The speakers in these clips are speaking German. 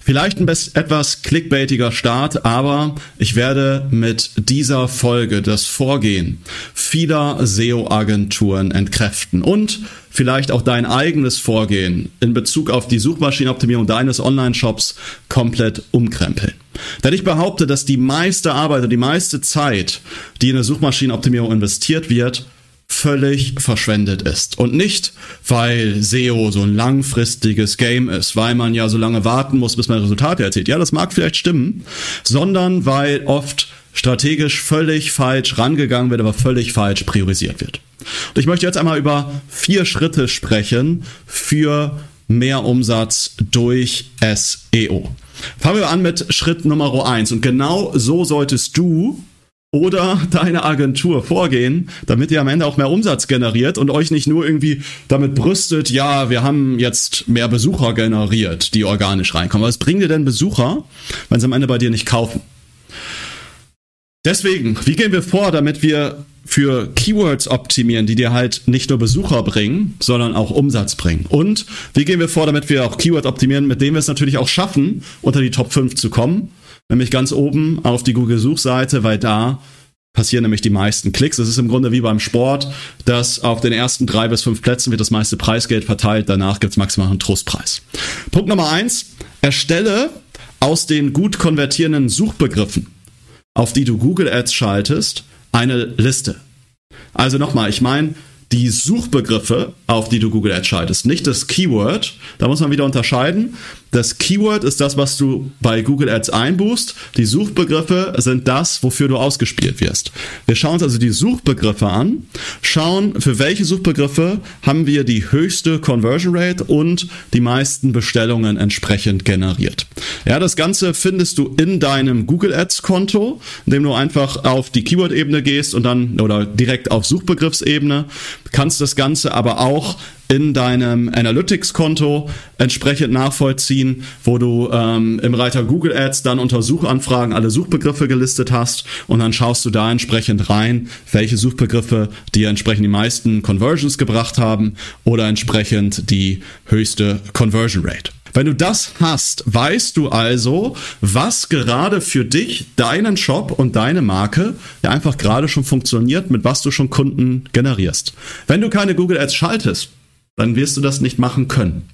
Vielleicht ein etwas clickbaitiger Start, aber ich werde mit dieser Folge das Vorgehen vieler SEO-Agenturen entkräften und vielleicht auch dein eigenes Vorgehen in Bezug auf die Suchmaschinenoptimierung deines Online-Shops komplett umkrempeln. Denn ich behaupte, dass die meiste Arbeit und die meiste Zeit, die in eine Suchmaschinenoptimierung investiert wird, völlig verschwendet ist. Und nicht, weil SEO so ein langfristiges Game ist, weil man ja so lange warten muss, bis man Resultate erzielt. Ja, das mag vielleicht stimmen, sondern weil oft strategisch völlig falsch rangegangen wird, aber völlig falsch priorisiert wird. Und ich möchte jetzt einmal über vier Schritte sprechen für mehr Umsatz durch SEO. Fangen wir an mit Schritt Nummer eins. Und genau so solltest du oder deine Agentur vorgehen, damit ihr am Ende auch mehr Umsatz generiert und euch nicht nur irgendwie damit brüstet, ja, wir haben jetzt mehr Besucher generiert, die organisch reinkommen. Was bringen dir denn Besucher, wenn sie am Ende bei dir nicht kaufen? Deswegen, wie gehen wir vor, damit wir für Keywords optimieren, die dir halt nicht nur Besucher bringen, sondern auch Umsatz bringen? Und wie gehen wir vor, damit wir auch Keywords optimieren, mit denen wir es natürlich auch schaffen, unter die Top 5 zu kommen? Nämlich ganz oben auf die Google-Suchseite, weil da passieren nämlich die meisten Klicks. Es ist im Grunde wie beim Sport, dass auf den ersten drei bis fünf Plätzen wird das meiste Preisgeld verteilt, danach gibt's maximal einen Trostpreis. Punkt Nummer eins, erstelle aus den gut konvertierenden Suchbegriffen, auf die du Google Ads schaltest, eine Liste. Also nochmal, ich meine, die Suchbegriffe, auf die du Google Ads schaltest, nicht das Keyword. Da muss man wieder unterscheiden. Das Keyword ist das, was du bei Google Ads einbuchst. Die Suchbegriffe sind das, wofür du ausgespielt wirst. Wir schauen uns also die Suchbegriffe an, schauen, für welche Suchbegriffe haben wir die höchste Conversion Rate und die meisten Bestellungen entsprechend generiert. Ja, das Ganze findest du in deinem Google Ads Konto, indem du einfach auf die Keyword-Ebene gehst und dann oder direkt auf Suchbegriffsebene kannst das Ganze aber auch in deinem Analytics-Konto entsprechend nachvollziehen, wo du ähm, im Reiter Google Ads dann unter Suchanfragen alle Suchbegriffe gelistet hast und dann schaust du da entsprechend rein, welche Suchbegriffe dir entsprechend die meisten Conversions gebracht haben oder entsprechend die höchste Conversion Rate. Wenn du das hast, weißt du also, was gerade für dich, deinen Shop und deine Marke ja einfach gerade schon funktioniert, mit was du schon Kunden generierst. Wenn du keine Google Ads schaltest, dann wirst du das nicht machen können.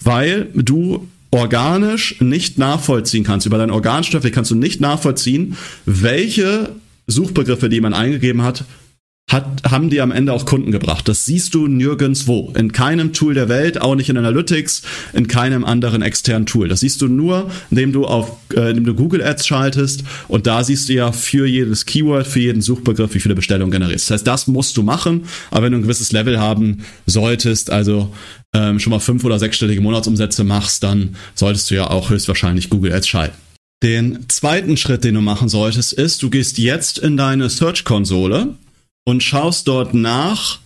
Weil du organisch nicht nachvollziehen kannst. Über deinen organischen Traffic kannst du nicht nachvollziehen, welche Suchbegriffe, die man eingegeben hat, hat, haben die am Ende auch Kunden gebracht. Das siehst du nirgendswo. In keinem Tool der Welt, auch nicht in Analytics, in keinem anderen externen Tool. Das siehst du nur, indem du auf, äh, indem du Google Ads schaltest und da siehst du ja für jedes Keyword, für jeden Suchbegriff, wie viele Bestellungen generierst. Das heißt, das musst du machen, aber wenn du ein gewisses Level haben solltest, also ähm, schon mal fünf oder sechsstellige Monatsumsätze machst, dann solltest du ja auch höchstwahrscheinlich Google Ads schalten. Den zweiten Schritt, den du machen solltest, ist, du gehst jetzt in deine Search-Konsole und schaust dort nach,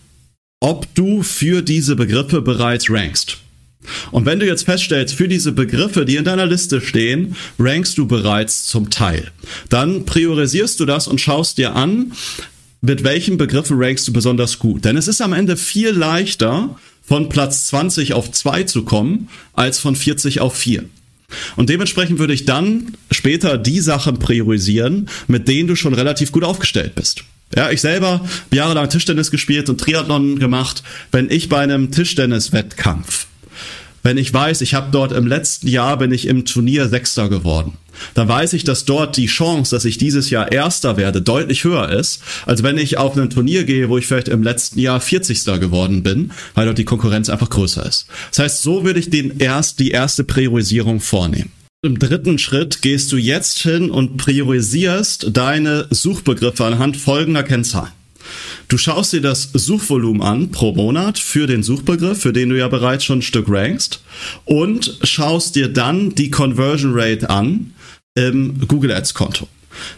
ob du für diese Begriffe bereits rankst. Und wenn du jetzt feststellst, für diese Begriffe, die in deiner Liste stehen, rankst du bereits zum Teil. Dann priorisierst du das und schaust dir an, mit welchen Begriffen rankst du besonders gut. Denn es ist am Ende viel leichter, von Platz 20 auf 2 zu kommen, als von 40 auf 4. Und dementsprechend würde ich dann später die Sachen priorisieren, mit denen du schon relativ gut aufgestellt bist. Ja, ich selber jahrelang Tischtennis gespielt und Triathlon gemacht. Wenn ich bei einem Tischtennis-Wettkampf, wenn ich weiß, ich habe dort im letzten Jahr bin ich im Turnier Sechster geworden, dann weiß ich, dass dort die Chance, dass ich dieses Jahr Erster werde, deutlich höher ist, als wenn ich auf ein Turnier gehe, wo ich vielleicht im letzten Jahr 40. geworden bin, weil dort die Konkurrenz einfach größer ist. Das heißt, so würde ich den erst, die erste Priorisierung vornehmen. Im dritten Schritt gehst du jetzt hin und priorisierst deine Suchbegriffe anhand folgender Kennzahlen. Du schaust dir das Suchvolumen an pro Monat für den Suchbegriff, für den du ja bereits schon ein Stück rankst, und schaust dir dann die Conversion Rate an im Google Ads Konto.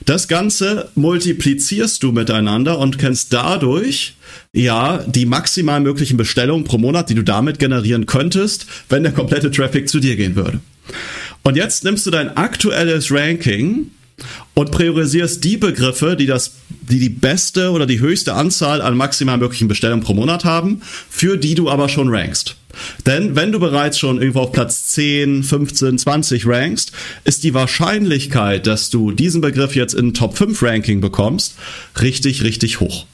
Das Ganze multiplizierst du miteinander und kennst dadurch ja die maximal möglichen Bestellungen pro Monat, die du damit generieren könntest, wenn der komplette Traffic zu dir gehen würde. Und jetzt nimmst du dein aktuelles Ranking und priorisierst die Begriffe, die das, die die beste oder die höchste Anzahl an maximal möglichen Bestellungen pro Monat haben, für die du aber schon rankst. Denn wenn du bereits schon irgendwo auf Platz 10, 15, 20 rankst, ist die Wahrscheinlichkeit, dass du diesen Begriff jetzt in Top 5 Ranking bekommst, richtig, richtig hoch.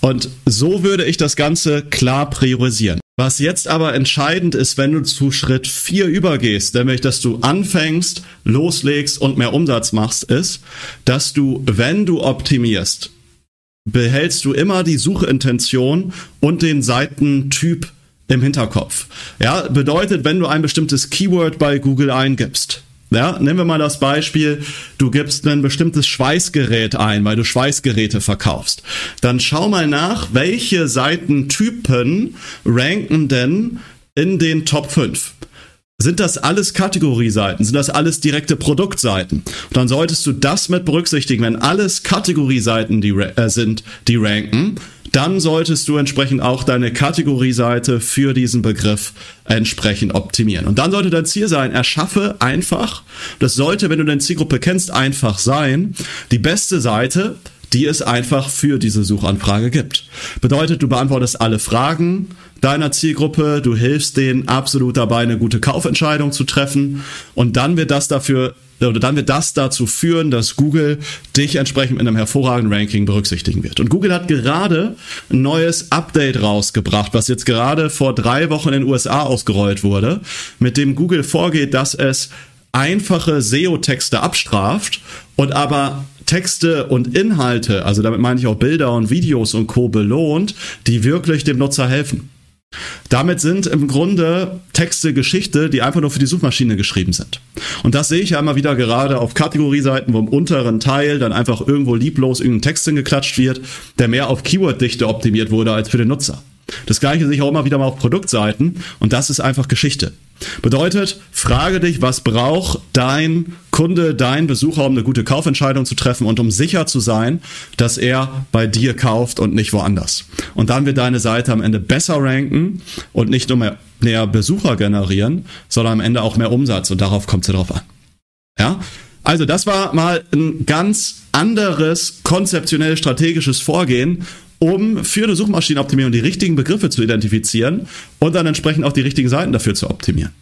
Und so würde ich das Ganze klar priorisieren. Was jetzt aber entscheidend ist, wenn du zu Schritt 4 übergehst, nämlich dass du anfängst, loslegst und mehr Umsatz machst, ist, dass du, wenn du optimierst, behältst du immer die Suchintention und den Seitentyp im Hinterkopf. Ja, bedeutet, wenn du ein bestimmtes Keyword bei Google eingibst, ja, nehmen wir mal das Beispiel, du gibst ein bestimmtes Schweißgerät ein, weil du Schweißgeräte verkaufst. Dann schau mal nach, welche Seitentypen ranken denn in den Top 5. Sind das alles Kategorieseiten? Sind das alles direkte Produktseiten? Und dann solltest du das mit berücksichtigen, wenn alles Kategorieseiten die, äh, sind, die ranken, dann solltest du entsprechend auch deine Kategorieseite für diesen Begriff entsprechend optimieren. Und dann sollte dein Ziel sein, erschaffe einfach, das sollte, wenn du deine Zielgruppe kennst, einfach sein, die beste Seite, die es einfach für diese Suchanfrage gibt. Bedeutet, du beantwortest alle Fragen deiner Zielgruppe, du hilfst denen absolut dabei, eine gute Kaufentscheidung zu treffen und dann wird das dafür oder dann wird das dazu führen, dass Google dich entsprechend in einem hervorragenden Ranking berücksichtigen wird. Und Google hat gerade ein neues Update rausgebracht, was jetzt gerade vor drei Wochen in den USA ausgerollt wurde, mit dem Google vorgeht, dass es einfache SEO-Texte abstraft und aber Texte und Inhalte, also damit meine ich auch Bilder und Videos und Co. belohnt, die wirklich dem Nutzer helfen. Damit sind im Grunde Texte Geschichte, die einfach nur für die Suchmaschine geschrieben sind. Und das sehe ich ja immer wieder gerade auf Kategorieseiten, wo im unteren Teil dann einfach irgendwo lieblos irgendein Text hingeklatscht wird, der mehr auf Keyworddichte optimiert wurde als für den Nutzer. Das gleiche sehe ich auch immer wieder mal auf Produktseiten und das ist einfach Geschichte. Bedeutet, frage dich, was braucht dein Kunde, dein Besucher, um eine gute Kaufentscheidung zu treffen und um sicher zu sein, dass er bei dir kauft und nicht woanders. Und dann wird deine Seite am Ende besser ranken und nicht nur mehr, mehr Besucher generieren, sondern am Ende auch mehr Umsatz und darauf kommt es drauf an. Ja? Also das war mal ein ganz anderes konzeptionell strategisches Vorgehen, um für eine Suchmaschinenoptimierung die richtigen Begriffe zu identifizieren und dann entsprechend auch die richtigen Seiten dafür zu optimieren.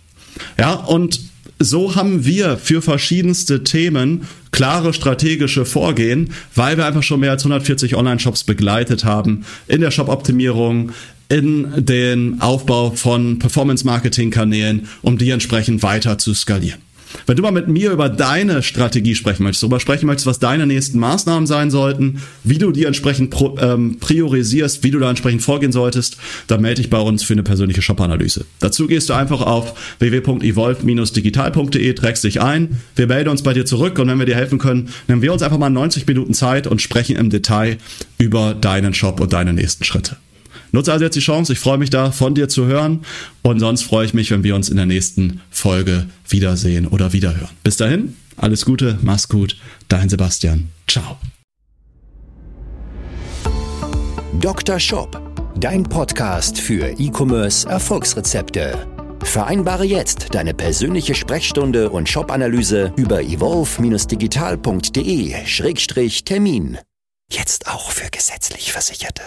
Ja, und so haben wir für verschiedenste Themen klare strategische Vorgehen, weil wir einfach schon mehr als 140 Online-Shops begleitet haben in der Shop-Optimierung, in den Aufbau von Performance-Marketing-Kanälen, um die entsprechend weiter zu skalieren. Wenn du mal mit mir über deine Strategie sprechen möchtest, darüber sprechen möchtest, was deine nächsten Maßnahmen sein sollten, wie du die entsprechend ähm, priorisierst, wie du da entsprechend vorgehen solltest, dann melde dich bei uns für eine persönliche Shop-Analyse. Dazu gehst du einfach auf www.evolve-digital.de, trägst dich ein, wir melden uns bei dir zurück und wenn wir dir helfen können, nehmen wir uns einfach mal 90 Minuten Zeit und sprechen im Detail über deinen Shop und deine nächsten Schritte. Nutze also jetzt die Chance. Ich freue mich da, von dir zu hören. Und sonst freue ich mich, wenn wir uns in der nächsten Folge wiedersehen oder wiederhören. Bis dahin, alles Gute, mach's gut. Dein Sebastian. Ciao. Dr. Shop, dein Podcast für E-Commerce Erfolgsrezepte. Vereinbare jetzt deine persönliche Sprechstunde und Shop-Analyse über evolve-digital.de-termin. Jetzt auch für gesetzlich Versicherte.